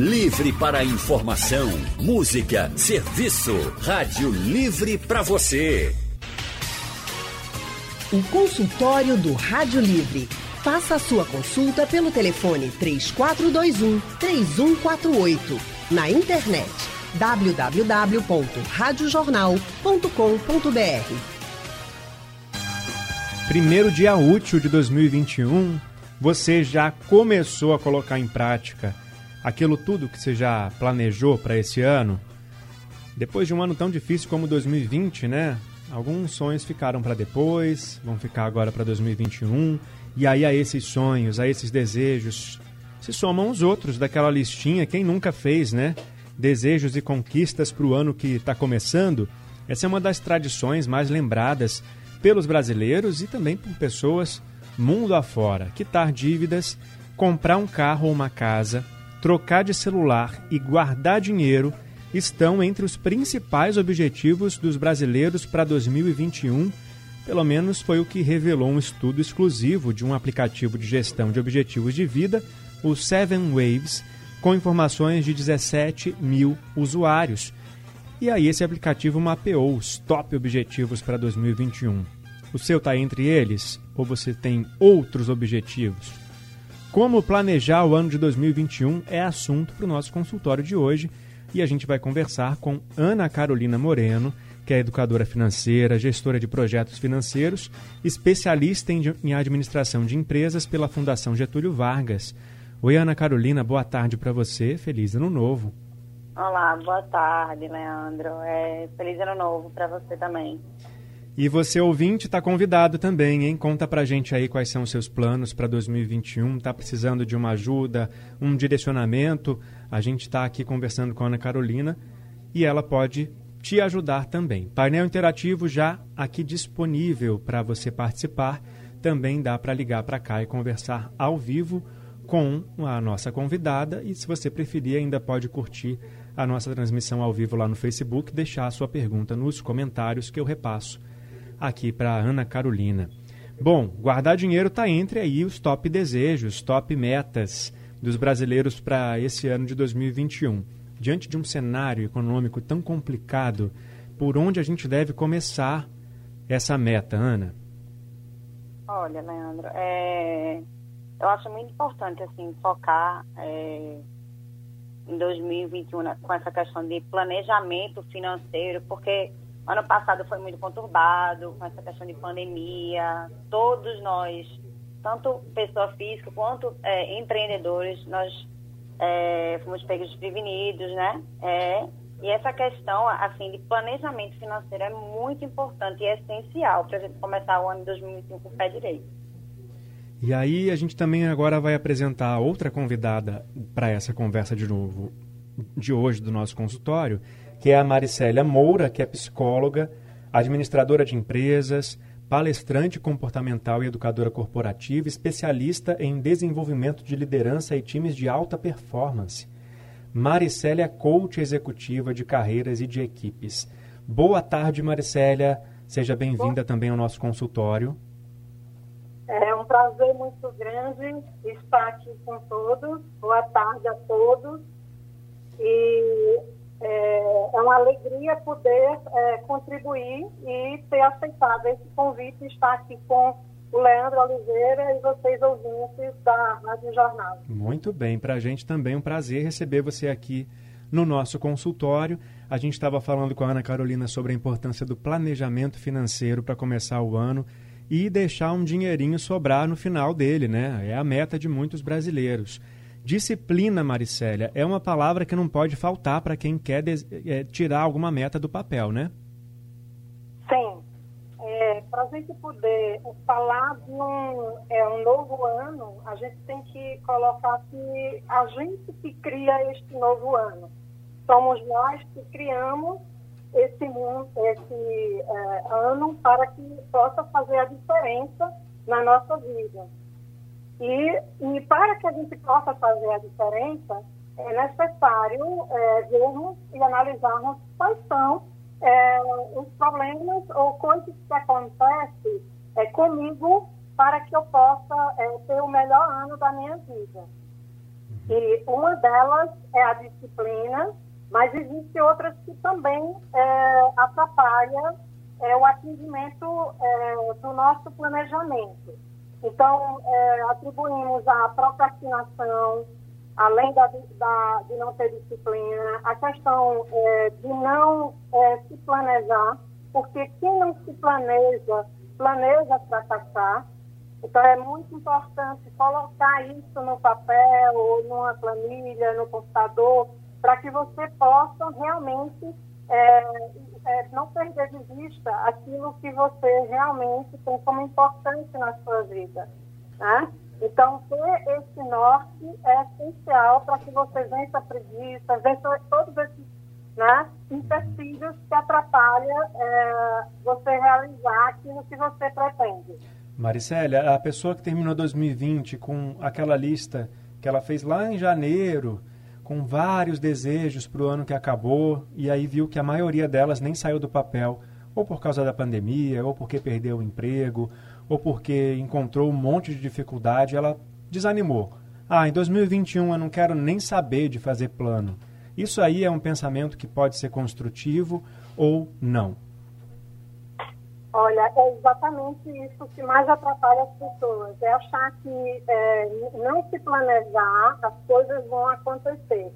Livre para informação, música, serviço. Rádio Livre para você. O consultório do Rádio Livre. Faça a sua consulta pelo telefone 3421 3148. Na internet www.radiojornal.com.br. Primeiro dia útil de 2021, você já começou a colocar em prática aquilo tudo que você já planejou para esse ano? Depois de um ano tão difícil como 2020, né? Alguns sonhos ficaram para depois, vão ficar agora para 2021. E aí a esses sonhos, a esses desejos, se somam os outros daquela listinha, quem nunca fez, né? Desejos e conquistas para o ano que está começando. Essa é uma das tradições mais lembradas pelos brasileiros e também por pessoas mundo afora. Quitar dívidas, comprar um carro ou uma casa, trocar de celular e guardar dinheiro estão entre os principais objetivos dos brasileiros para 2021. Pelo menos foi o que revelou um estudo exclusivo de um aplicativo de gestão de objetivos de vida, o Seven Waves, com informações de 17 mil usuários. E aí esse aplicativo mapeou os top objetivos para 2021. O seu está entre eles? Ou você tem outros objetivos? Como planejar o ano de 2021 é assunto para o nosso consultório de hoje e a gente vai conversar com Ana Carolina Moreno, que é educadora financeira, gestora de projetos financeiros, especialista em administração de empresas pela Fundação Getúlio Vargas. Oi, Ana Carolina, boa tarde para você. Feliz Ano Novo. Olá, boa tarde, Leandro. É, feliz Ano Novo para você também. E você, ouvinte, está convidado também, hein? Conta pra gente aí quais são os seus planos para 2021. Está precisando de uma ajuda, um direcionamento? A gente está aqui conversando com a Ana Carolina e ela pode te ajudar também. Painel interativo já aqui disponível para você participar. Também dá para ligar para cá e conversar ao vivo com a nossa convidada. E se você preferir, ainda pode curtir a nossa transmissão ao vivo lá no Facebook, deixar a sua pergunta nos comentários que eu repasso aqui para Ana Carolina. Bom, guardar dinheiro está entre aí os top desejos, top metas dos brasileiros para esse ano de 2021. Diante de um cenário econômico tão complicado, por onde a gente deve começar essa meta, Ana? Olha, Leandro, é... eu acho muito importante assim focar é... em 2021 né, com essa questão de planejamento financeiro, porque Ano passado foi muito conturbado com essa questão de pandemia. Todos nós, tanto pessoa física quanto é, empreendedores, nós é, fomos pegos desprevenidos, né? É, e essa questão, assim, de planejamento financeiro é muito importante e é essencial para a gente começar o ano de 2025 com o pé direito. E aí a gente também agora vai apresentar outra convidada para essa conversa de novo de hoje do nosso consultório, que é a Maricélia Moura, que é psicóloga, administradora de empresas, palestrante comportamental e educadora corporativa, especialista em desenvolvimento de liderança e times de alta performance. Maricélia é coach executiva de carreiras e de equipes. Boa tarde, Maricélia. Seja bem-vinda também ao nosso consultório. É um prazer muito grande estar aqui com todos. Boa tarde a todos. E é, é uma alegria poder é, contribuir e ter aceitado esse convite estar aqui com o Leandro Oliveira e vocês ouvintes da Rádio Jornal. Muito bem, para a gente também é um prazer receber você aqui no nosso consultório. A gente estava falando com a Ana Carolina sobre a importância do planejamento financeiro para começar o ano e deixar um dinheirinho sobrar no final dele, né? É a meta de muitos brasileiros. Disciplina, Maricélia, é uma palavra que não pode faltar para quem quer é, tirar alguma meta do papel, né? Sim. É, para a gente poder falar de um, é, um novo ano, a gente tem que colocar que a gente que cria este novo ano. Somos nós que criamos esse, esse é, ano para que possa fazer a diferença na nossa vida. E, e para que a gente possa fazer a diferença, é necessário é, vermos e analisarmos quais são é, os problemas ou coisas que acontecem é, comigo para que eu possa é, ter o melhor ano da minha vida. E uma delas é a disciplina, mas existem outras que também é, atrapalham é, o atingimento é, do nosso planejamento. Então, é, atribuímos a procrastinação, além da, da, de não ter disciplina, a questão é, de não é, se planejar, porque quem não se planeja, planeja fracassar. Então, é muito importante colocar isso no papel, ou numa planilha, no computador, para que você possa realmente é, é, não perder de vista aquilo que você realmente tem como importante na sua vida. Né? Então, ter esse norte é essencial para que você vença a preguiça, vença todos esses né, empecilhos que atrapalham é, você realizar aquilo que você pretende. Maricélia, a pessoa que terminou 2020 com aquela lista que ela fez lá em janeiro, com vários desejos para o ano que acabou, e aí viu que a maioria delas nem saiu do papel, ou por causa da pandemia, ou porque perdeu o emprego, ou porque encontrou um monte de dificuldade, ela desanimou. Ah, em 2021 eu não quero nem saber de fazer plano. Isso aí é um pensamento que pode ser construtivo ou não. Olha, é exatamente isso que mais atrapalha as pessoas. É achar que é, não se planejar, as coisas vão acontecer.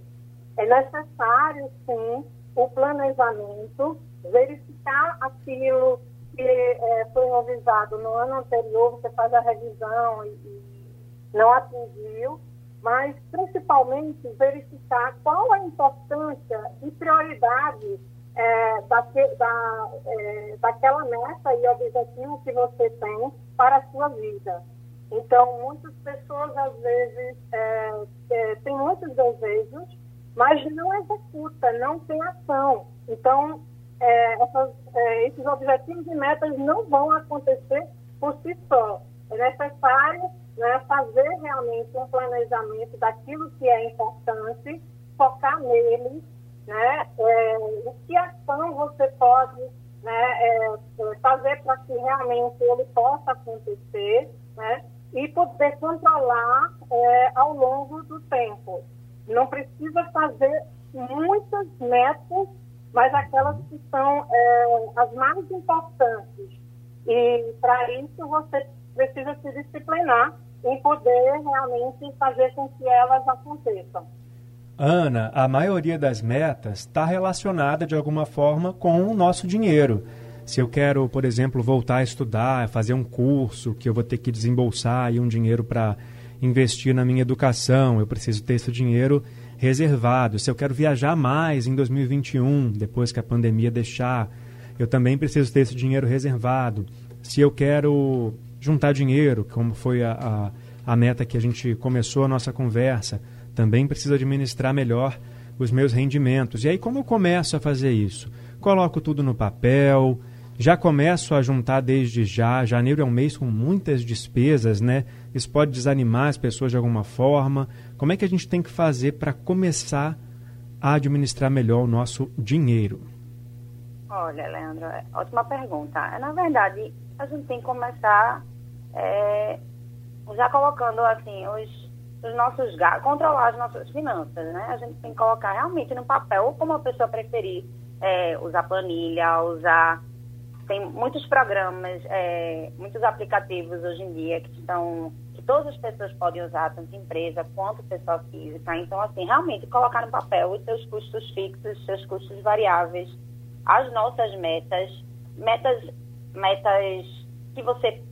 É necessário, sim, o planejamento, verificar aquilo que é, foi revisado no ano anterior, você faz a revisão e, e não atingiu, mas principalmente verificar qual a importância e prioridade é, da, é, daquela meta e objetivo que você tem para a sua vida. Então, muitas pessoas, às vezes, é, é têm muitos desejos, mas não executa, não tem ação. Então, é, essas, é, esses objetivos e metas não vão acontecer por si só. É necessário né, fazer realmente um planejamento daquilo que é importante, focar nele né? É, o que ação você pode né, é, é fazer para que realmente ele possa acontecer, né? E poder controlar é, ao longo do tempo. Não precisa fazer muitas metas, mas aquelas que são é, as mais importantes. E para isso você precisa se disciplinar em poder realmente fazer com que elas aconteçam. Ana, a maioria das metas está relacionada de alguma forma com o nosso dinheiro. Se eu quero, por exemplo, voltar a estudar, fazer um curso que eu vou ter que desembolsar aí um dinheiro para investir na minha educação, eu preciso ter esse dinheiro reservado. Se eu quero viajar mais em 2021, depois que a pandemia deixar, eu também preciso ter esse dinheiro reservado. Se eu quero juntar dinheiro, como foi a, a, a meta que a gente começou a nossa conversa, também preciso administrar melhor os meus rendimentos. E aí, como eu começo a fazer isso? Coloco tudo no papel, já começo a juntar desde já. Janeiro é um mês com muitas despesas, né? Isso pode desanimar as pessoas de alguma forma. Como é que a gente tem que fazer para começar a administrar melhor o nosso dinheiro? Olha, Leandro, é ótima pergunta. Na verdade, a gente tem que começar é, já colocando assim os os nossos controlar as nossas finanças, né? A gente tem que colocar realmente no papel, ou como a pessoa preferir, é, usar planilha, usar. Tem muitos programas, é, muitos aplicativos hoje em dia que estão. que todas as pessoas podem usar, tanto empresa quanto pessoa física. Então, assim, realmente colocar no papel os seus custos fixos, os seus custos variáveis, as nossas metas, metas, metas que você.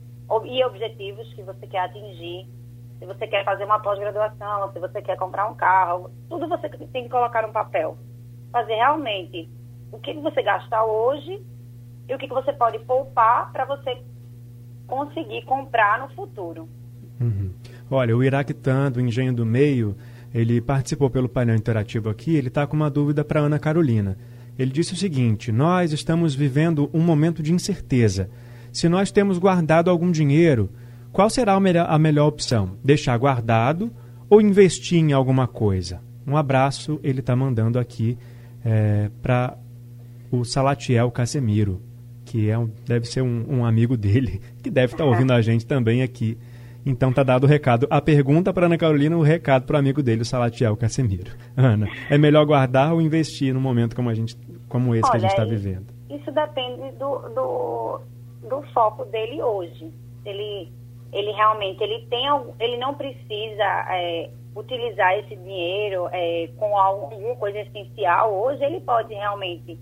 e objetivos que você quer atingir se você quer fazer uma pós-graduação, se você quer comprar um carro, tudo você tem que colocar no papel. Fazer realmente o que você gastar hoje e o que você pode poupar para você conseguir comprar no futuro. Uhum. Olha, o Iraquitã, do Engenho do Meio, ele participou pelo painel interativo aqui, ele está com uma dúvida para Ana Carolina. Ele disse o seguinte: Nós estamos vivendo um momento de incerteza. Se nós temos guardado algum dinheiro, qual será a melhor, a melhor opção? Deixar guardado ou investir em alguma coisa? Um abraço, ele está mandando aqui é, para o Salatiel Casemiro, que é um, deve ser um, um, amigo dele, que deve estar tá ouvindo a gente também aqui Então tá dado o recado. A pergunta para Ana Carolina, o recado para o amigo dele, o Salatiel Casemiro. Ana, é melhor guardar ou investir num momento como, a gente, como esse Olha, que a gente está vivendo? Isso depende do, do, do foco dele hoje. Ele, ele realmente ele tem ele não precisa é, utilizar esse dinheiro é, com alguma coisa essencial. Hoje ele pode realmente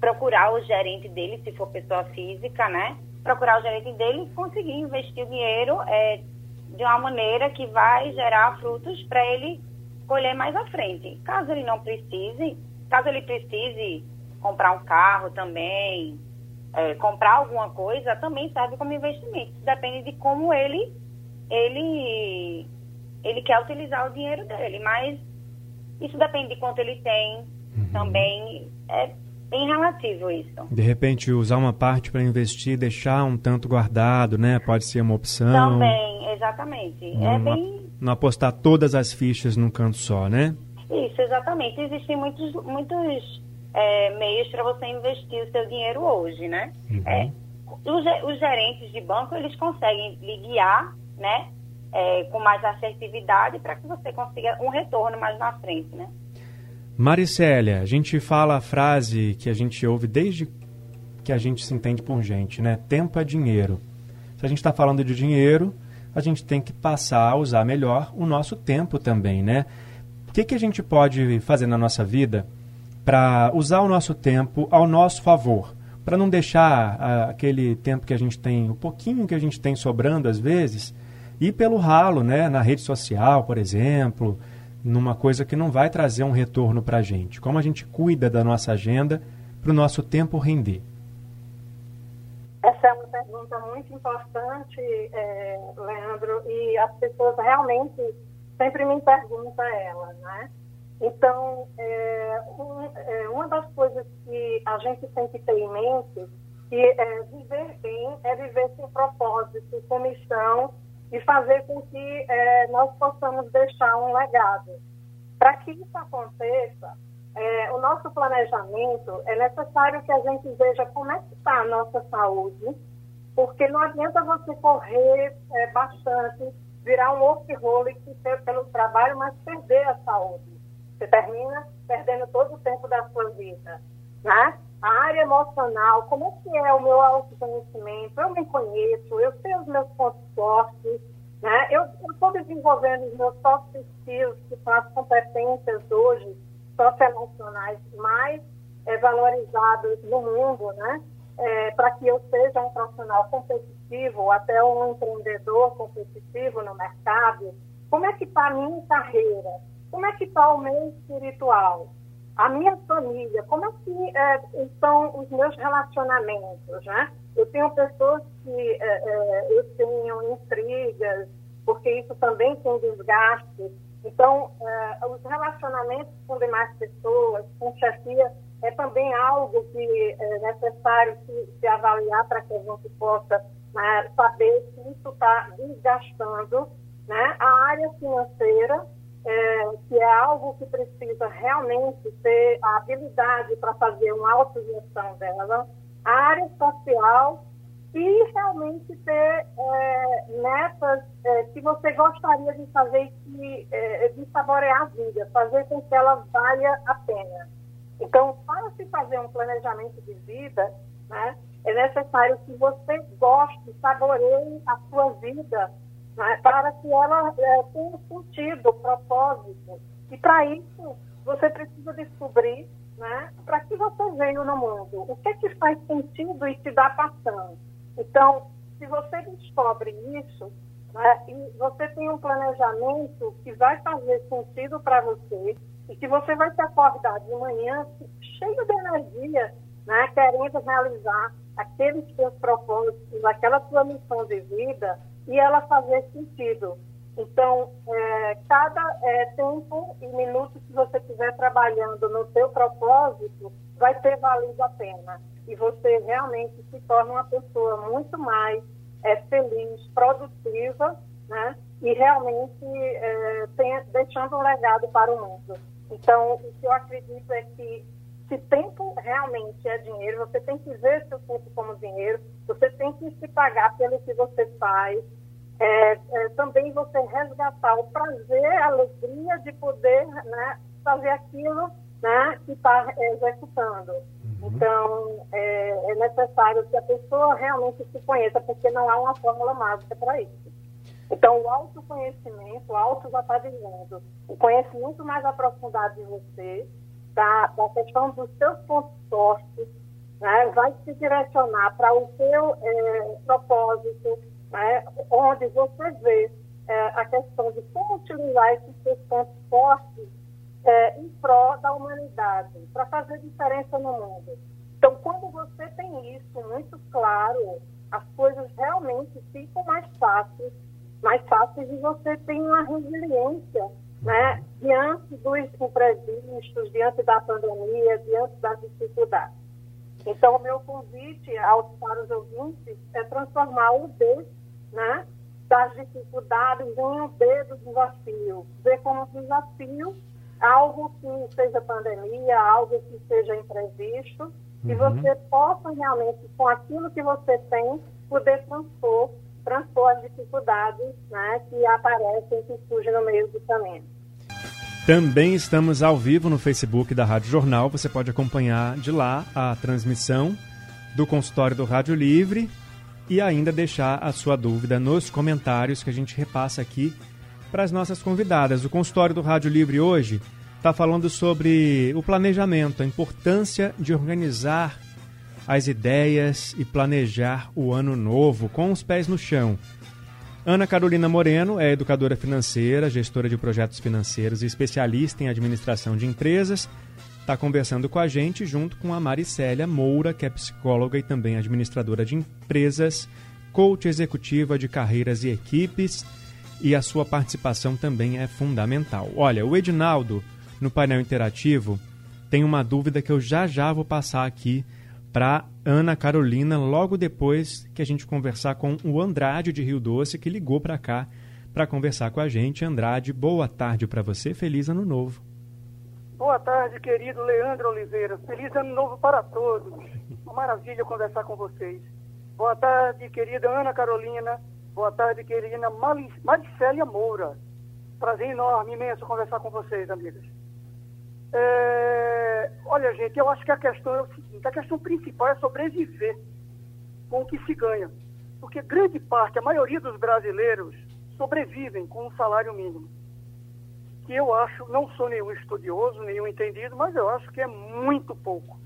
procurar o gerente dele, se for pessoa física, né? procurar o gerente dele e conseguir investir o dinheiro é, de uma maneira que vai gerar frutos para ele colher mais à frente. Caso ele não precise, caso ele precise comprar um carro também, é, comprar alguma coisa, também serve como investimento. Depende de como ele ele ele quer utilizar o dinheiro dele, mas isso depende de quanto ele tem. Uhum. Também é bem relativo isso. De repente, usar uma parte para investir, deixar um tanto guardado, né? Pode ser uma opção. Também, exatamente. Não, é bem... não apostar todas as fichas num canto só, né? Isso, exatamente. Existem muitos, muitos é, meios para você investir o seu dinheiro hoje, né? Uhum. É, os, os, gerentes de banco, eles conseguem lhe guiar, né? É, com mais assertividade para que você consiga um retorno mais na frente, né? Maricélia, a gente fala a frase que a gente ouve desde que a gente se entende por gente, né? Tempo é dinheiro. Se a gente está falando de dinheiro, a gente tem que passar a usar melhor o nosso tempo também, né? O que, que a gente pode fazer na nossa vida para usar o nosso tempo ao nosso favor? Para não deixar a, aquele tempo que a gente tem, o pouquinho que a gente tem sobrando às vezes, ir pelo ralo, né? Na rede social, por exemplo, numa coisa que não vai trazer um retorno para a gente? Como a gente cuida da nossa agenda para o nosso tempo render? Essa é uma pergunta muito importante, é, Leandro, e as pessoas realmente sempre me perguntam ela, né? Então, é, uma das coisas que a gente tem que ter em mente que é, viver bem é viver sem propósito, com missão e fazer com que é, nós possamos deixar um legado. Para que isso aconteça, é, o nosso planejamento é necessário que a gente veja como é que está a nossa saúde, porque não adianta você correr é, bastante, virar um workaholic pelo trabalho, mas perder a saúde. Você termina perdendo todo o tempo da sua vida, né? A área emocional, como é que é o meu autoconhecimento? Eu me conheço, eu sei os meus pontos fortes, né? Eu estou desenvolvendo os meus soft skills, que são as competências hoje socioemocionais mais é, valorizadas no mundo, né? É, para que eu seja um profissional competitivo, até um empreendedor competitivo no mercado. Como é que está a minha carreira? Como é que está o meu espiritual? a minha família, como é que é, estão os meus relacionamentos, né? Eu tenho pessoas que é, é, eu tenho intrigas, porque isso também tem desgaste. Então, é, os relacionamentos com demais pessoas, com chefia, é também algo que é necessário se, se avaliar para que a gente possa né, saber se isso está desgastando né? a área financeira é, que é algo que precisa realmente ter a habilidade para fazer uma autogestão dela, a área social e realmente ter é, metas é, que você gostaria de fazer que, é, de saborear a vida, fazer com que ela valha a pena. Então, para se fazer um planejamento de vida, né, é necessário que você goste, saboreie a sua vida para que ela é, tenha sentido, propósito. E para isso, você precisa descobrir né, para que você veio no mundo, o que é que faz sentido e te dá passão. Então, se você descobre isso, né, e você tem um planejamento que vai fazer sentido para você, e que você vai se acordar de manhã cheio de energia, né, querendo realizar aqueles seus propósitos, aquela sua missão de vida, e ela fazer sentido. Então, é, cada é, tempo e minuto que você estiver trabalhando no seu propósito vai ter valido a pena. E você realmente se torna uma pessoa muito mais é, feliz, produtiva, né? E realmente é, tem, deixando um legado para o mundo. Então, o que eu acredito é que se tempo realmente é dinheiro, você tem que ver seu tempo como dinheiro, você tem que se pagar pelo que você faz, é, é, também você resgatar o prazer, a alegria de poder né, fazer aquilo né, que está executando. Uhum. Então, é, é, necessário que a pessoa realmente se conheça, porque não há uma fórmula mágica para isso. Então, o autoconhecimento, o auto já está dizendo, o conhecimento mais aprofundado de você, da, da questão dos seus pontos fortes, né, vai se direcionar para o seu é, propósito, né, onde você vê é, a questão de como utilizar esses seus pontos fortes é, em prol da humanidade, para fazer diferença no mundo. Então, quando você tem isso muito claro, as coisas realmente ficam mais fáceis, mais fáceis e você tem uma resiliência né, diante dos imprevistos, diante da pandemia, diante das dificuldades. Então, o meu convite aos, para os ouvintes é transformar o D né, das dificuldades em um D do desafio. Ver como desafio algo que seja pandemia, algo que seja imprevisto, uhum. e você possa realmente, com aquilo que você tem, poder transpor, transpor as dificuldades né, que aparecem, que surgem no meio do caminho. Também estamos ao vivo no Facebook da Rádio Jornal. Você pode acompanhar de lá a transmissão do consultório do Rádio Livre e ainda deixar a sua dúvida nos comentários que a gente repassa aqui para as nossas convidadas. O consultório do Rádio Livre hoje está falando sobre o planejamento, a importância de organizar as ideias e planejar o ano novo com os pés no chão. Ana Carolina Moreno é educadora financeira, gestora de projetos financeiros e especialista em administração de empresas. Está conversando com a gente junto com a Maricélia Moura, que é psicóloga e também administradora de empresas, coach executiva de carreiras e equipes, e a sua participação também é fundamental. Olha, o Edinaldo, no painel interativo, tem uma dúvida que eu já já vou passar aqui para Ana Carolina logo depois que a gente conversar com o Andrade de Rio Doce, que ligou para cá para conversar com a gente. Andrade, boa tarde para você, feliz ano novo. Boa tarde, querido Leandro Oliveira. Feliz ano novo para todos. Uma maravilha conversar com vocês. Boa tarde, querida Ana Carolina. Boa tarde, querida Maricélia Moura. Prazer enorme, imenso conversar com vocês, amigas. É, olha, gente, eu acho que a questão é o seguinte: a questão principal é sobreviver com o que se ganha. Porque grande parte, a maioria dos brasileiros sobrevivem com um salário mínimo. Que eu acho, não sou nenhum estudioso, nenhum entendido, mas eu acho que é muito pouco.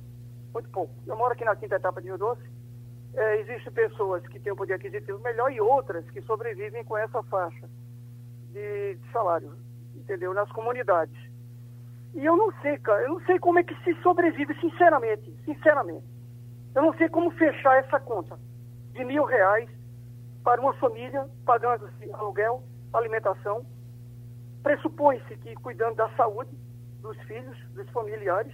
Muito pouco. Eu moro aqui na quinta etapa de Rio Doce. É, existem pessoas que têm um poder aquisitivo melhor e outras que sobrevivem com essa faixa de, de salário, entendeu? Nas comunidades. E eu não sei, cara, eu não sei como é que se sobrevive, sinceramente, sinceramente. Eu não sei como fechar essa conta de mil reais para uma família pagando aluguel, alimentação. Pressupõe-se que cuidando da saúde dos filhos, dos familiares,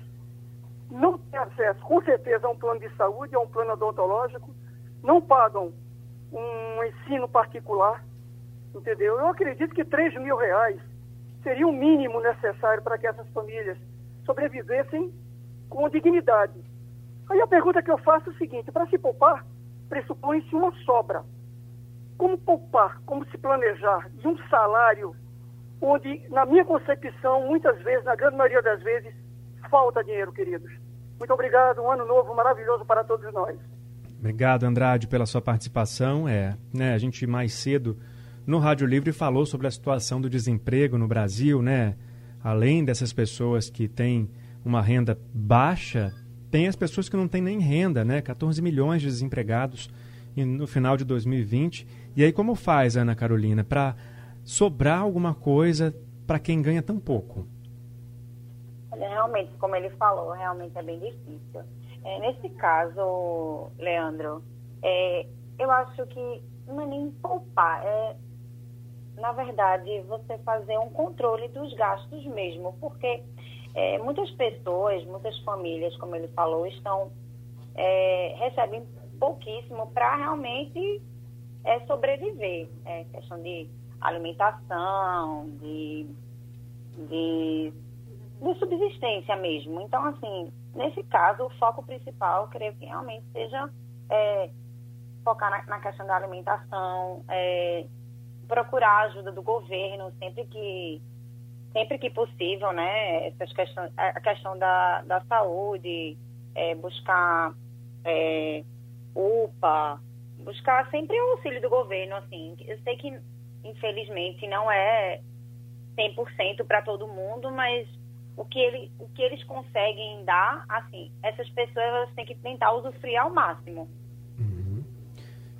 não tem acesso, com certeza, a um plano de saúde, a um plano odontológico, não pagam um ensino particular, entendeu? Eu acredito que 3 mil reais seria o mínimo necessário para que essas famílias sobrevivessem com dignidade. Aí a pergunta que eu faço é o seguinte: para se poupar, pressupõe-se uma sobra. Como poupar, como se planejar de um salário onde, na minha concepção, muitas vezes, na grande maioria das vezes, falta dinheiro, queridos. Muito obrigado, um ano novo maravilhoso para todos nós. Obrigado, Andrade, pela sua participação. É, né, a gente mais cedo no Rádio Livre falou sobre a situação do desemprego no Brasil, né? Além dessas pessoas que têm uma renda baixa, tem as pessoas que não têm nem renda, né? 14 milhões de desempregados no final de 2020. E aí como faz, Ana Carolina, para sobrar alguma coisa para quem ganha tão pouco? Olha, realmente, como ele falou, realmente é bem difícil. É, nesse caso, Leandro, é, eu acho que não é nem poupar, é na verdade, você fazer um controle dos gastos mesmo, porque é, muitas pessoas, muitas famílias, como ele falou, estão é, recebem pouquíssimo para realmente é, sobreviver. É questão de alimentação, de, de, de subsistência mesmo. Então, assim, nesse caso, o foco principal, eu creio que realmente seja é, focar na, na, questão da alimentação, é, procurar ajuda do governo sempre que sempre que possível, né? Essas questões, a questão da, da saúde, é, buscar é, UPA, buscar sempre o auxílio do governo, assim. Eu sei que, infelizmente, não é 100% para todo mundo, mas o que, ele, o que eles conseguem dar, assim, essas pessoas têm que tentar usufruir ao máximo.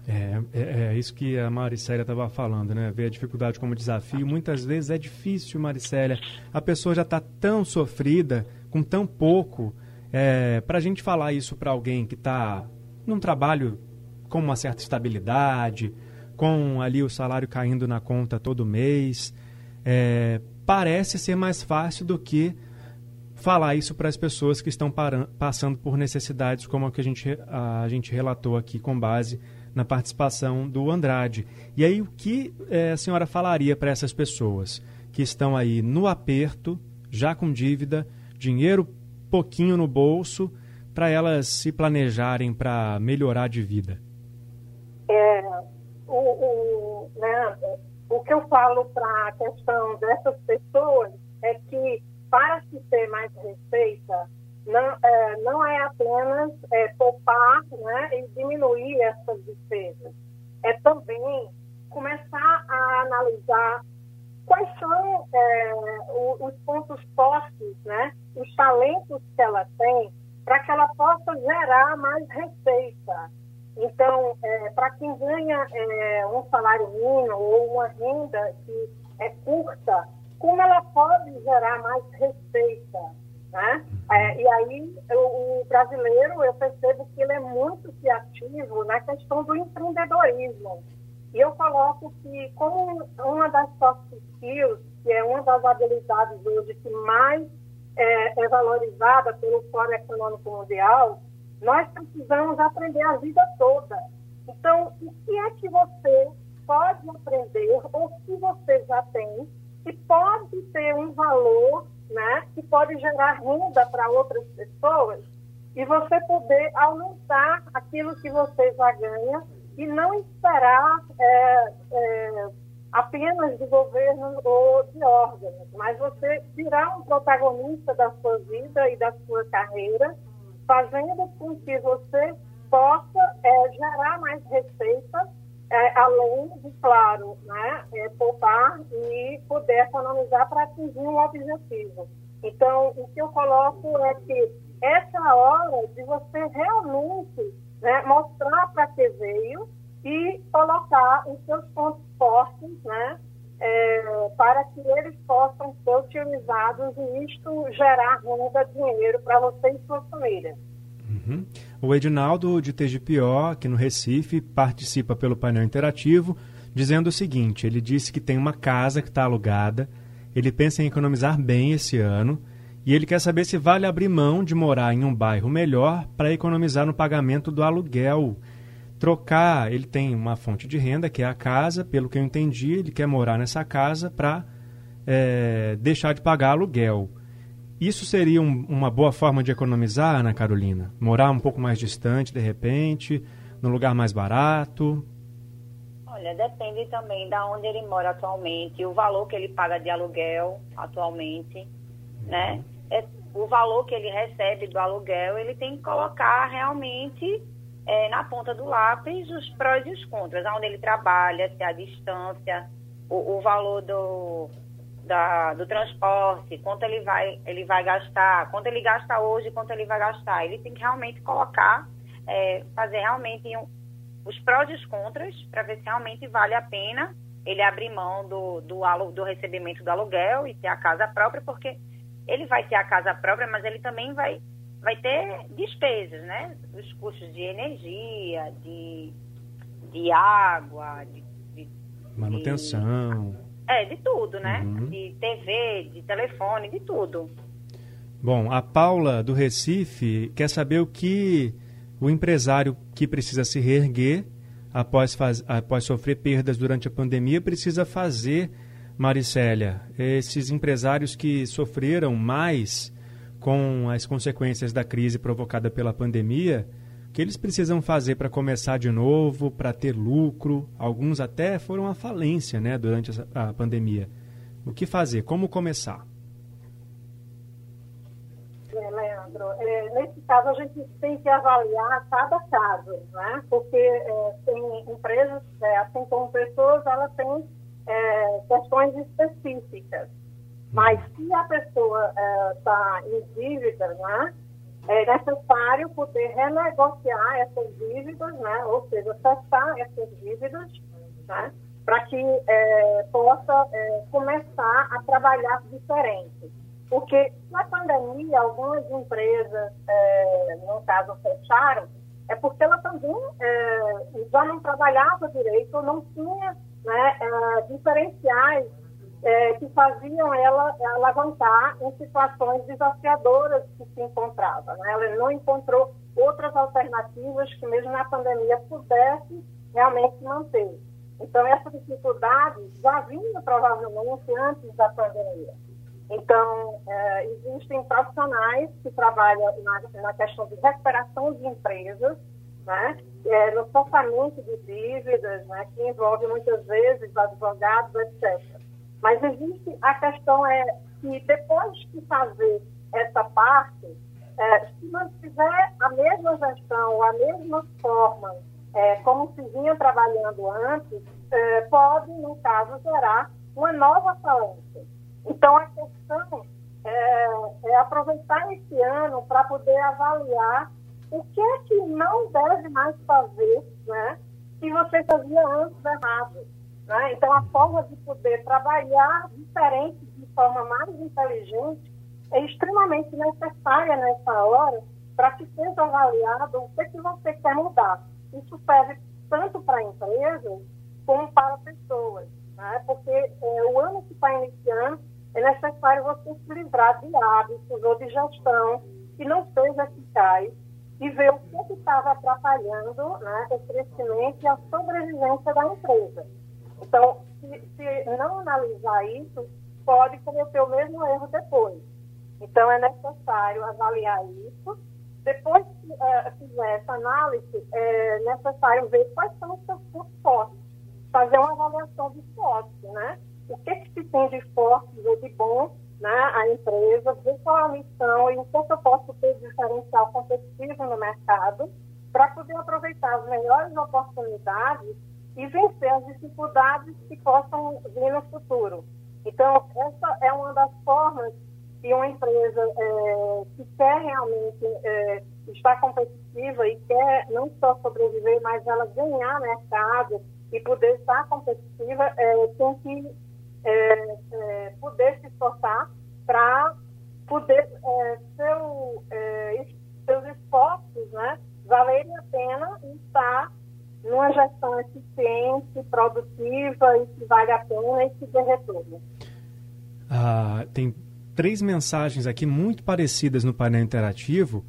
É, é, é, isso que a Maricélia estava falando, né? Ver a dificuldade como desafio. Muitas vezes é difícil, Maricélia. A pessoa já está tão sofrida, com tão pouco. É, para a gente falar isso para alguém que está num trabalho com uma certa estabilidade, com ali o salário caindo na conta todo mês, é, parece ser mais fácil do que falar isso para as pessoas que estão passando por necessidades como a que a gente, a, a gente relatou aqui com base na participação do Andrade. E aí, o que é, a senhora falaria para essas pessoas que estão aí no aperto, já com dívida, dinheiro pouquinho no bolso, para elas se planejarem para melhorar de vida? É, o, o, né, o que eu falo para a questão dessas pessoas é que para se ter mais receita, não é, não é apenas é, poupar né, e diminuir essas despesas. É também começar a analisar quais são é, os pontos fortes, né, os talentos que ela tem, para que ela possa gerar mais receita. Então, é, para quem ganha é, um salário mínimo ou uma renda que é curta, como ela pode gerar mais receita? Né? É, e aí, o, o, brasileiro, eu percebo que ele é muito criativo na questão do empreendedorismo. E eu coloco que, como uma das soft skills, que é uma das habilidades hoje que mais é, é valorizada pelo Fórum Econômico Mundial, nós precisamos aprender a vida toda. Então, o que é que você pode aprender ou que você já tem que pode ter um valor, né, que pode gerar renda para outras pessoas e você poder aumentar aquilo que você já ganha e não esperar é, é, apenas de governo ou de órgãos, mas você virar um protagonista da sua vida e da sua carreira fazendo com que você possa é, gerar mais receita, é, além de, claro, né, é, poupar e poder economizar para atingir um objetivo. Então, o que eu coloco é que essa hora de você realmente né, mostrar para que veio e colocar os seus pontos fortes, né, é, para que eles possam ser utilizados e isto gerar renda, dinheiro para você e sua família. Uhum. O Edinaldo de TGPO, aqui no Recife, participa pelo painel interativo, dizendo o seguinte: ele disse que tem uma casa que está alugada, ele pensa em economizar bem esse ano e ele quer saber se vale abrir mão de morar em um bairro melhor para economizar no pagamento do aluguel trocar, ele tem uma fonte de renda, que é a casa, pelo que eu entendi, ele quer morar nessa casa para é, deixar de pagar aluguel. Isso seria um, uma boa forma de economizar, Ana Carolina? Morar um pouco mais distante, de repente, num lugar mais barato? Olha, depende também da onde ele mora atualmente, o valor que ele paga de aluguel atualmente, né? É, o valor que ele recebe do aluguel, ele tem que colocar realmente é, na ponta do lápis os prós e os contras, aonde ele trabalha, se a distância, o, o valor do, da, do transporte, quanto ele vai, ele vai gastar, quanto ele gasta hoje, quanto ele vai gastar. Ele tem que realmente colocar, é, fazer realmente um, os prós e os contras para ver se realmente vale a pena ele abrir mão do, do, do recebimento do aluguel e ter a casa própria, porque ele vai ter a casa própria, mas ele também vai vai ter despesas, né? Os custos de energia, de, de água, de, de manutenção. De, é, de tudo, né? Uhum. De TV, de telefone, de tudo. Bom, a Paula do Recife quer saber o que o empresário que precisa se reerguer após, faz, após sofrer perdas durante a pandemia precisa fazer, Maricélia. Esses empresários que sofreram mais com as consequências da crise provocada pela pandemia, que eles precisam fazer para começar de novo, para ter lucro? Alguns até foram à falência né, durante a pandemia. O que fazer? Como começar? É, Leandro, é, nesse caso a gente tem que avaliar cada caso, né? porque é, tem empresas, é, assim como pessoas, elas têm é, questões específicas. Mas se a pessoa está em dívida, né? É necessário poder renegociar essas dívidas, né? ou seja, cessar essas dívidas, né? para que é, possa é, começar a trabalhar diferente. Porque na pandemia, algumas empresas, é, no caso, fecharam, é porque ela também é, já não trabalhava direito, não tinha né, é, diferenciais é, que faziam ela alavancar em situações desafiadoras que se encontrava. Né? Ela não encontrou outras alternativas que, mesmo na pandemia, pudesse realmente manter. Então, essa dificuldade já vinha provavelmente antes da pandemia. Então, é, existem profissionais que trabalham na, na, questão de recuperação de empresas, né? É, no tratamento de dívidas, né? que envolve muitas vezes advogados, etc. Mas existe a questão é que depois de fazer essa parte, é, se mantiver a mesma gestão, a mesma forma é, como se vinha trabalhando antes, é, pode, no caso, gerar uma nova falência. Então, a questão é, é aproveitar esse ano para poder avaliar o que é que não deve mais fazer, né, que você fazia antes errado. Né? Então, a forma de poder trabalhar diferente, de forma mais inteligente, é extremamente necessária nessa hora para que seja avaliado o que, que você quer mudar. Isso serve tanto para empresas como para pessoas, né? porque é, o ano que está iniciando é necessário você se livrar de hábitos ou de gestão que não seja eficaz e ver o que estava atrapalhando né, o crescimento e a sobrevivência da empresa. Então, se, se não analisar isso, pode cometer o mesmo erro depois. Então, é necessário avaliar isso. Depois que é, fizer essa análise, é necessário ver quais são os seus pontos fortes. Fazer uma avaliação de fortes, né? O que, que se tem de forte ou de bom né, empresa, ver qual é a missão e o que eu posso ter diferencial competitivo no mercado para poder aproveitar as melhores oportunidades e vencer as dificuldades que possam vir no futuro. Então, essa é uma das formas que uma empresa é, que quer realmente é, estar competitiva e quer não só sobreviver, mas ela ganhar mercado e poder estar competitiva, é, tem que é, é, poder se esforçar para poder é, seu, seus esforços né, valerem a pena e estar numa gestão eficiente, produtiva e que vale a pena e que dê retorno. Ah, tem três mensagens aqui muito parecidas no painel interativo.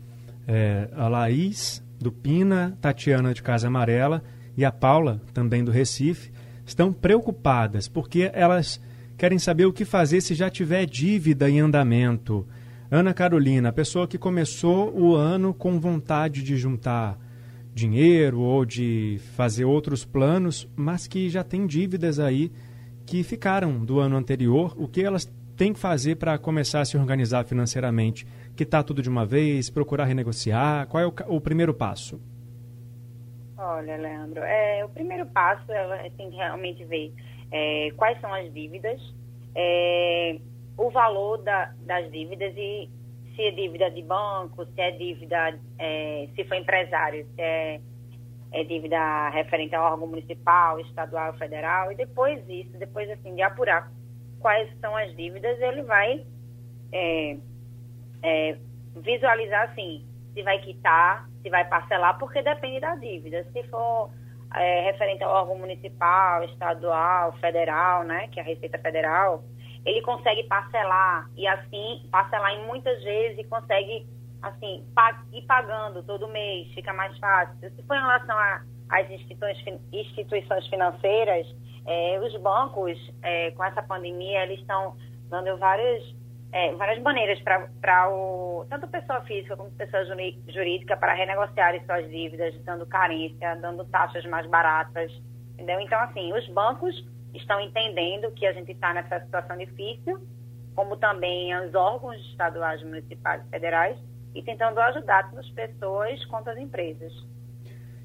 É, a Laís, do Pina, Tatiana de Casa Amarela e a Paula, também do Recife, estão preocupadas porque elas querem saber o que fazer se já tiver dívida em andamento. Ana Carolina, a pessoa que começou o ano com vontade de juntar dinheiro ou de fazer outros planos, mas que já tem dívidas aí que ficaram do ano anterior. O que elas têm que fazer para começar a se organizar financeiramente? Quitar tudo de uma vez, procurar renegociar? Qual é o, o primeiro passo? Olha, Leandro, é, o primeiro passo ela tem que realmente ver é, quais são as dívidas, é, o valor da, das dívidas e se é dívida de banco, se é dívida, é, se for empresário, se é, é dívida referente ao órgão municipal, estadual, federal, e depois isso, depois assim, de apurar quais são as dívidas, ele vai é, é, visualizar assim, se vai quitar, se vai parcelar, porque depende da dívida. Se for é, referente ao órgão municipal, estadual, federal, né, que é a Receita Federal, ele consegue parcelar e assim parcelar em muitas vezes e consegue assim ir pagando todo mês, fica mais fácil. Se for em relação às instituições, financeiras, é, os bancos é, com essa pandemia eles estão dando várias é, várias maneiras para o tanto pessoa física como pessoa jurídica para renegociar suas dívidas, dando carência, dando taxas mais baratas, entendeu? Então, assim, os bancos estão entendendo que a gente está nessa situação difícil, como também os órgãos estaduais, municipais e federais, e tentando ajudar tanto as pessoas quanto as empresas.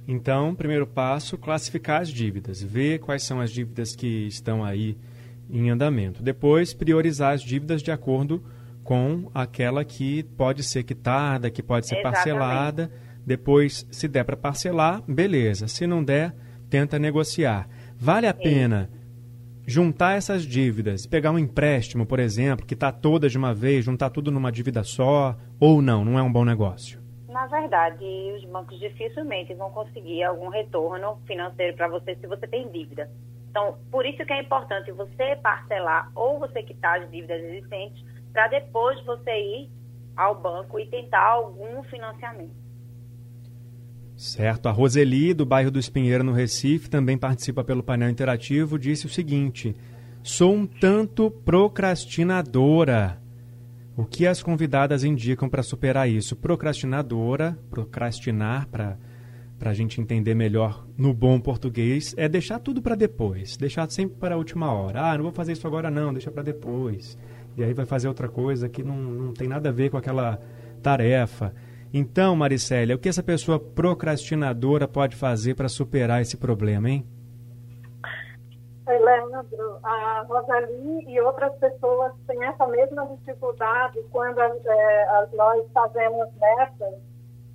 Então, primeiro passo, classificar as dívidas, ver quais são as dívidas que estão aí em andamento. Depois, priorizar as dívidas de acordo com aquela que pode ser quitada, que pode ser Exatamente. parcelada. Depois, se der para parcelar, beleza. Se não der, tenta negociar. Vale a pena juntar essas dívidas, pegar um empréstimo, por exemplo, que está toda de uma vez, juntar tudo numa dívida só, ou não, não é um bom negócio? Na verdade, os bancos dificilmente vão conseguir algum retorno financeiro para você se você tem dívida. Então, por isso que é importante você parcelar ou você quitar as dívidas existentes para depois você ir ao banco e tentar algum financiamento. Certo. A Roseli, do bairro do Espinheiro, no Recife, também participa pelo painel interativo, disse o seguinte: Sou um tanto procrastinadora. O que as convidadas indicam para superar isso? Procrastinadora, procrastinar, para a gente entender melhor no bom português, é deixar tudo para depois, deixar sempre para a última hora. Ah, não vou fazer isso agora não, deixa para depois. E aí vai fazer outra coisa que não, não tem nada a ver com aquela tarefa. Então, Maricélia, o que essa pessoa procrastinadora pode fazer para superar esse problema, hein? Leandro, a Rosali e outras pessoas têm essa mesma dificuldade quando é, nós fazemos metas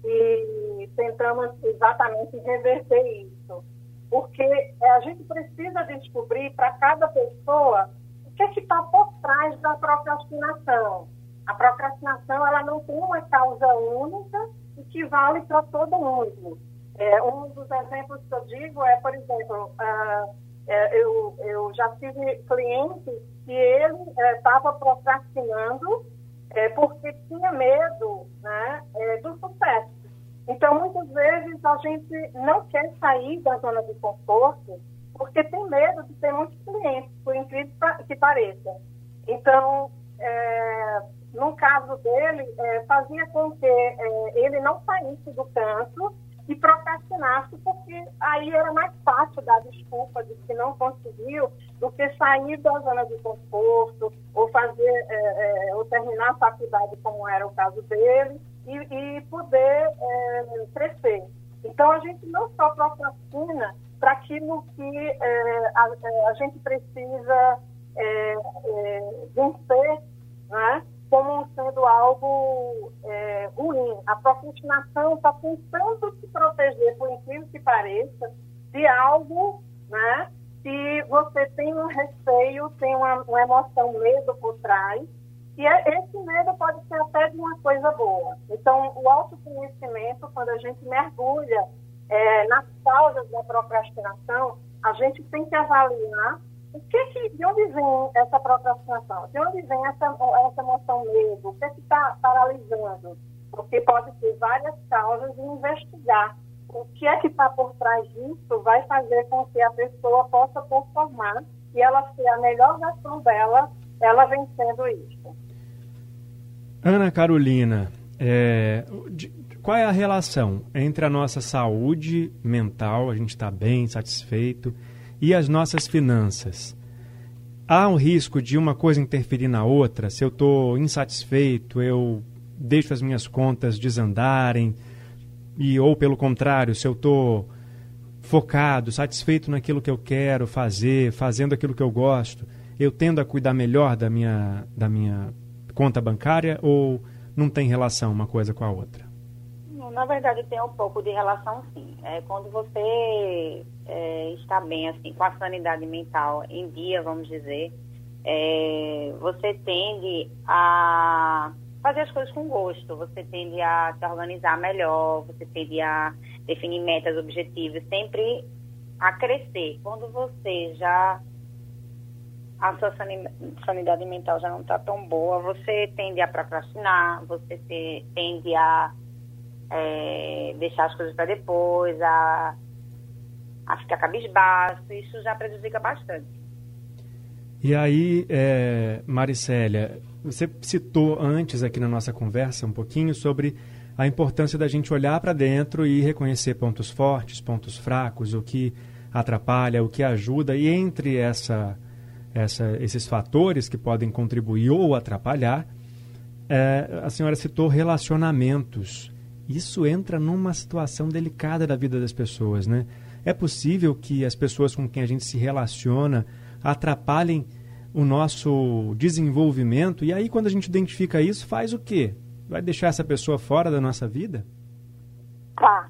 e tentamos exatamente reverter isso. Porque é, a gente precisa descobrir para cada pessoa o que é está por trás da procrastinação. A procrastinação ela não tem uma causa única e que vale para todo mundo. É, um dos exemplos que eu digo é, por exemplo, é, eu, eu já tive clientes que ele estava é, procrastinando é, porque tinha medo né, é, do sucesso. Então, muitas vezes, a gente não quer sair da zona de conforto porque tem medo de ter muitos clientes, por incrível que pareça. Então, é, no caso dele, é, fazia com que é, ele não saísse do canto e procrastinasse, porque aí era mais fácil dar desculpa de que não conseguiu do que sair da zona de conforto ou fazer é, é, ou terminar a faculdade como era o caso dele e, e poder é, crescer. Então a gente não só procrastina para aquilo que é, a, a, gente precisa vencer, né? Como sendo algo é, ruim. A procrastinação está tentando se proteger, por incrível que pareça, de algo né, que você tem um receio, tem uma, uma emoção, medo por trás, e é, esse medo pode ser até de uma coisa boa. Então, o autoconhecimento, quando a gente mergulha é, nas causas da procrastinação, a gente tem que avaliar o que, que de onde vem essa procrastinação, de onde vem essa, essa emoção medo, o que está paralisando, porque pode ter várias causas e investigar. O que é que está por trás disso vai fazer com que a pessoa possa performar e ela ser a melhor versão dela, ela vencendo isso. Ana Carolina, é, de, qual é a relação entre a nossa saúde mental, a gente está bem, satisfeito, e as nossas finanças. Há um risco de uma coisa interferir na outra? Se eu estou insatisfeito, eu deixo as minhas contas desandarem, e ou pelo contrário, se eu estou focado, satisfeito naquilo que eu quero fazer, fazendo aquilo que eu gosto, eu tendo a cuidar melhor da minha, da minha conta bancária ou não tem relação uma coisa com a outra? Na verdade tem um pouco de relação sim. É, quando você é, está bem assim com a sanidade mental em dia, vamos dizer, é, você tende a fazer as coisas com gosto, você tende a se organizar melhor, você tende a definir metas, objetivos, sempre a crescer. Quando você já a sua sanidade mental já não está tão boa, você tende a procrastinar, você tende a é, deixar as coisas para depois, a, a ficar cabisbaixo, isso já prejudica bastante. E aí, é, Maricélia, você citou antes aqui na nossa conversa um pouquinho sobre a importância da gente olhar para dentro e reconhecer pontos fortes, pontos fracos, o que atrapalha, o que ajuda, e entre essa, essa, esses fatores que podem contribuir ou atrapalhar, é, a senhora citou relacionamentos. Isso entra numa situação delicada da vida das pessoas, né? É possível que as pessoas com quem a gente se relaciona atrapalhem o nosso desenvolvimento e aí quando a gente identifica isso, faz o quê? Vai deixar essa pessoa fora da nossa vida? Tá.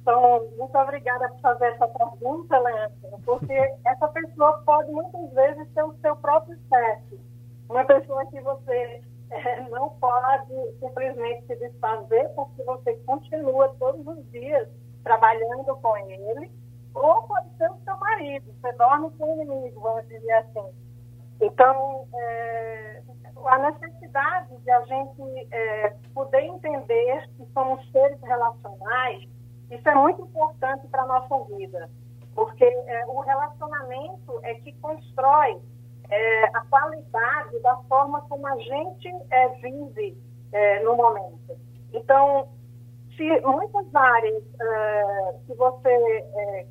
Então, muito obrigada por fazer essa pergunta, Leandro, porque essa pessoa pode muitas vezes ser o seu próprio chefe. Uma pessoa que você é, não pode simplesmente se desfazer porque você continua todos os dias trabalhando com ele, ou pode ser o seu marido, você dorme com o inimigo, vamos dizer assim. Então, é, a necessidade de a gente é, poder entender que somos seres relacionais, isso é muito importante para a nossa vida, porque é, o relacionamento é que constrói é, a qualidade da forma como a gente é, vive é, no momento. Então, se muitas áreas é, que você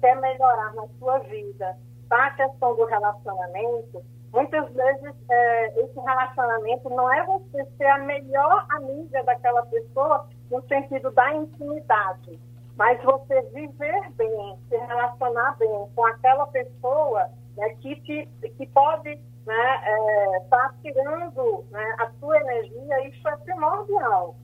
quer melhorar na sua vida, tá a questão do relacionamento, Muitas vezes é, esse relacionamento não é você ser a melhor amiga daquela pessoa no sentido da intimidade, mas você viver bem, se relacionar bem com aquela pessoa né, que, te, que pode né, é, tá tirando né, a sua energia, isso é primordial.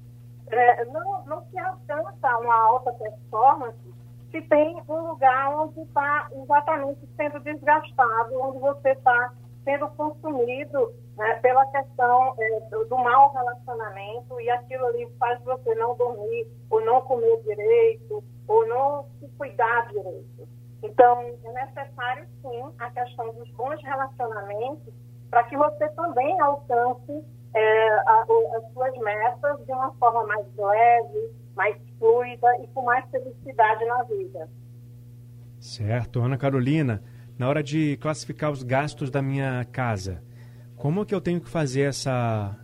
É, não, não se alcança uma alta performance se tem um lugar onde está exatamente sendo desgastado, onde você está sendo consumido né, pela questão é, do, do mau relacionamento e aquilo ali faz você não dormir, ou não comer direito, ou não se cuidar direito. Então, é necessário sim a questão dos bons relacionamentos para que você também alcance é, a, as suas metas de uma forma mais leve, mais fluida e com mais felicidade na vida. Certo. Ana Carolina, na hora de classificar os gastos da minha casa, como que eu tenho que fazer essa,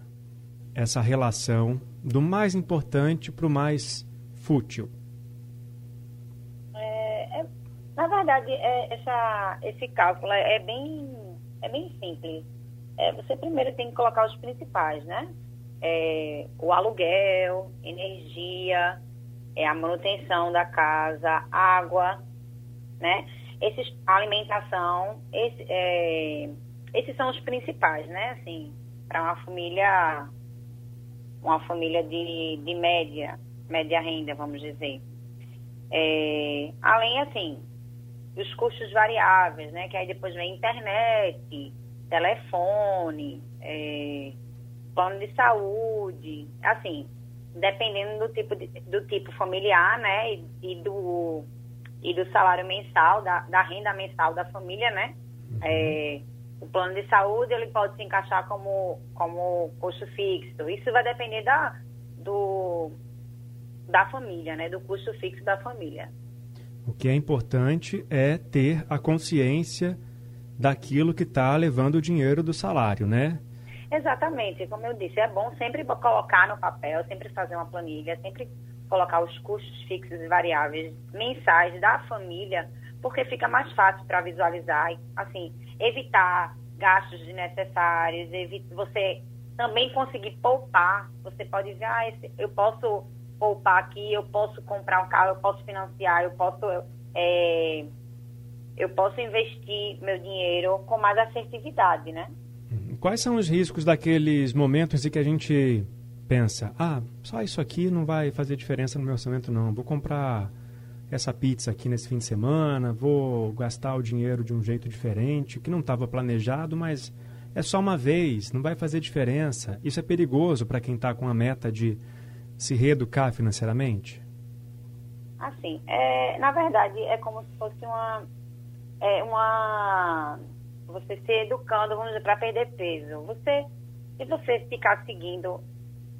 essa relação do mais importante para o mais fútil? É, é, na verdade, é, essa, esse cálculo é bem, é bem simples. É, você primeiro tem que colocar os principais, né? É, o aluguel, energia, é a manutenção da casa, água, né? Esses, alimentação, esse, é, esses são os principais, né? Assim, para uma família, uma família de, de média, média renda, vamos dizer. É, além, assim, dos custos variáveis, né? Que aí depois vem internet, telefone, é, plano de saúde, assim, dependendo do tipo, de, do tipo familiar, né? E, e do e do salário mensal, da, da renda mensal da família, né? Uhum. É, o plano de saúde ele pode se encaixar como, como custo fixo. Isso vai depender da, do, da família, né? Do custo fixo da família. O que é importante é ter a consciência daquilo que está levando o dinheiro do salário, né? Exatamente, como eu disse, é bom sempre colocar no papel, sempre fazer uma planilha, sempre colocar os custos fixos e variáveis mensais da família, porque fica mais fácil para visualizar, assim, evitar gastos desnecessários, você também conseguir poupar. Você pode dizer, ah, esse, eu posso poupar aqui, eu posso comprar um carro, eu posso financiar, eu posso, é, eu posso investir meu dinheiro com mais assertividade, né? Quais são os riscos daqueles momentos em que a gente pensa, ah, só isso aqui não vai fazer diferença no meu orçamento, não. Vou comprar essa pizza aqui nesse fim de semana, vou gastar o dinheiro de um jeito diferente, que não estava planejado, mas é só uma vez, não vai fazer diferença. Isso é perigoso para quem está com a meta de se reeducar financeiramente? Assim, é, na verdade, é como se fosse uma. É uma você se educando, vamos dizer, para perder peso. Você, se você ficar seguindo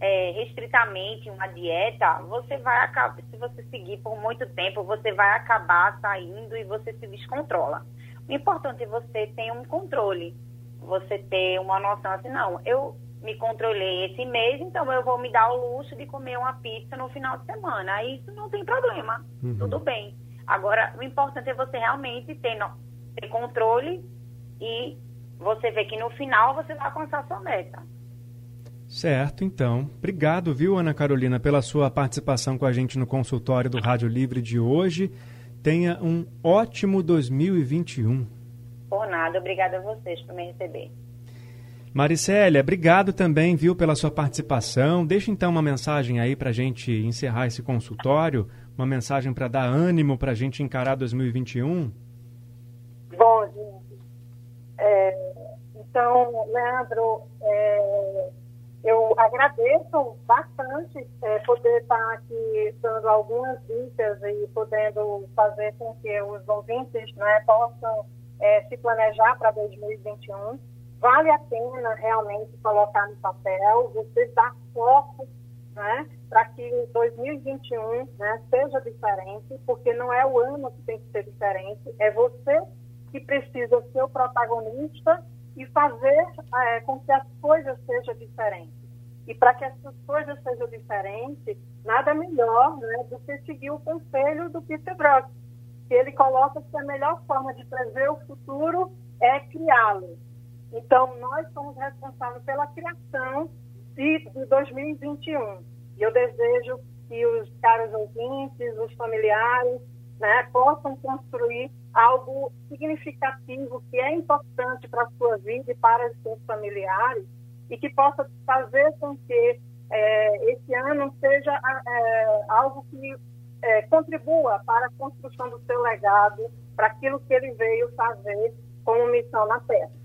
é, restritamente uma dieta, você vai acabar, se você seguir por muito tempo, você vai acabar saindo e você se descontrola. O importante é você ter um controle, você ter uma noção assim, não, eu me controlei esse mês, então eu vou me dar o luxo de comer uma pizza no final de semana. Aí isso não tem problema, uhum. tudo bem. Agora, o importante é você realmente ter, ter controle e você ver que no final você vai alcançar a sua meta. Certo, então. Obrigado, viu, Ana Carolina, pela sua participação com a gente no consultório do Rádio Livre de hoje. Tenha um ótimo 2021. Por nada, obrigada a vocês por me receber. Maricélia, obrigado também, viu, pela sua participação. Deixa então uma mensagem aí para a gente encerrar esse consultório, uma mensagem para dar ânimo para a gente encarar 2021. Bom, gente, é, então, Leandro, é, eu agradeço bastante é, poder estar aqui dando algumas dicas e podendo fazer com que os ouvintes né, possam é, se planejar para 2021 vale a pena realmente colocar no papel, você dar foco né, para que 2021 né, seja diferente, porque não é o ano que tem que ser diferente, é você que precisa ser o protagonista e fazer é, com que as coisas sejam diferentes. E para que essas coisas sejam diferentes, nada melhor né, do que seguir o conselho do Peter Brock, que ele coloca que a melhor forma de prever o futuro é criá-lo. Então, nós somos responsáveis pela criação de, de 2021. E eu desejo que os caros ouvintes, os familiares, né, possam construir algo significativo que é importante para a sua vida e para os seus familiares e que possa fazer com que é, esse ano seja é, algo que é, contribua para a construção do seu legado, para aquilo que ele veio fazer como missão na Terra.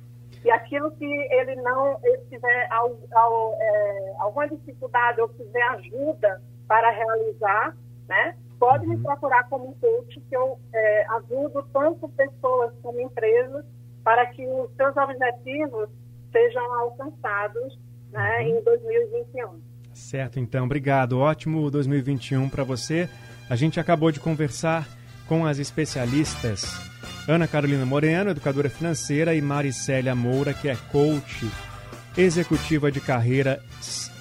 E aquilo que ele não ele tiver ao, ao, é, alguma dificuldade ou quiser ajuda para realizar, né, pode me procurar como um coach, que eu é, ajudo tanto pessoas como empresas para que os seus objetivos sejam alcançados né, uhum. em 2021. Certo, então. Obrigado. Ótimo 2021 para você. A gente acabou de conversar com as especialistas Ana Carolina Moreno, educadora financeira, e Maricélia Moura, que é coach executiva de carreira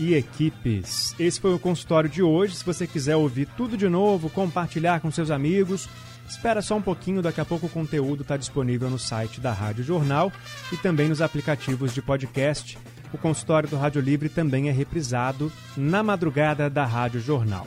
e equipes. Esse foi o consultório de hoje. Se você quiser ouvir tudo de novo, compartilhar com seus amigos, espera só um pouquinho, daqui a pouco o conteúdo está disponível no site da Rádio Jornal e também nos aplicativos de podcast. O consultório do Rádio Livre também é reprisado na madrugada da Rádio Jornal.